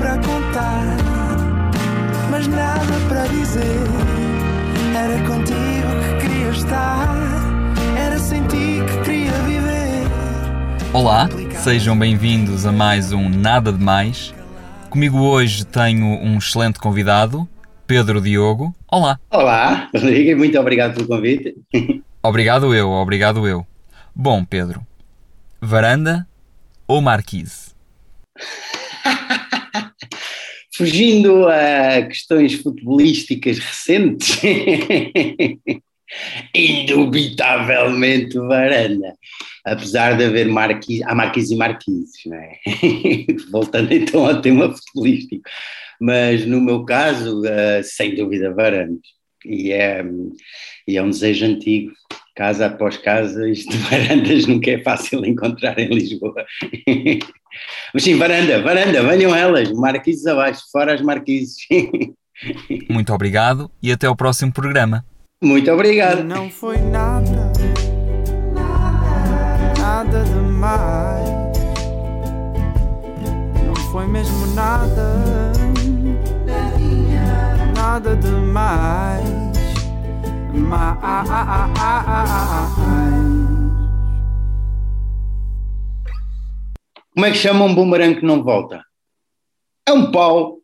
para contar, mas nada para dizer. Era contigo que queria estar, era sem ti que queria viver. Olá, sejam bem-vindos a mais um Nada de Mais. Comigo hoje tenho um excelente convidado, Pedro Diogo. Olá. Olá, Rodrigo, muito obrigado pelo convite. Obrigado eu, obrigado eu. Bom, Pedro, varanda ou marquise? Fugindo a questões futebolísticas recentes, indubitavelmente varanda. Apesar de haver marquise, há marquise e marquises, não é? Voltando então ao tema futebolístico. Mas no meu caso, uh, sem dúvida, varanda. E é, e é um desejo antigo casa após casa, isto de varandas nunca é fácil encontrar em Lisboa. Mas sim, varanda, varanda, venham elas, marquises abaixo, fora as marquises. Muito obrigado e até ao próximo programa. Muito obrigado. Não foi nada, nada demais. Não foi mesmo nada, nada demais. Como é que chama um boomerang que não volta? É um pau.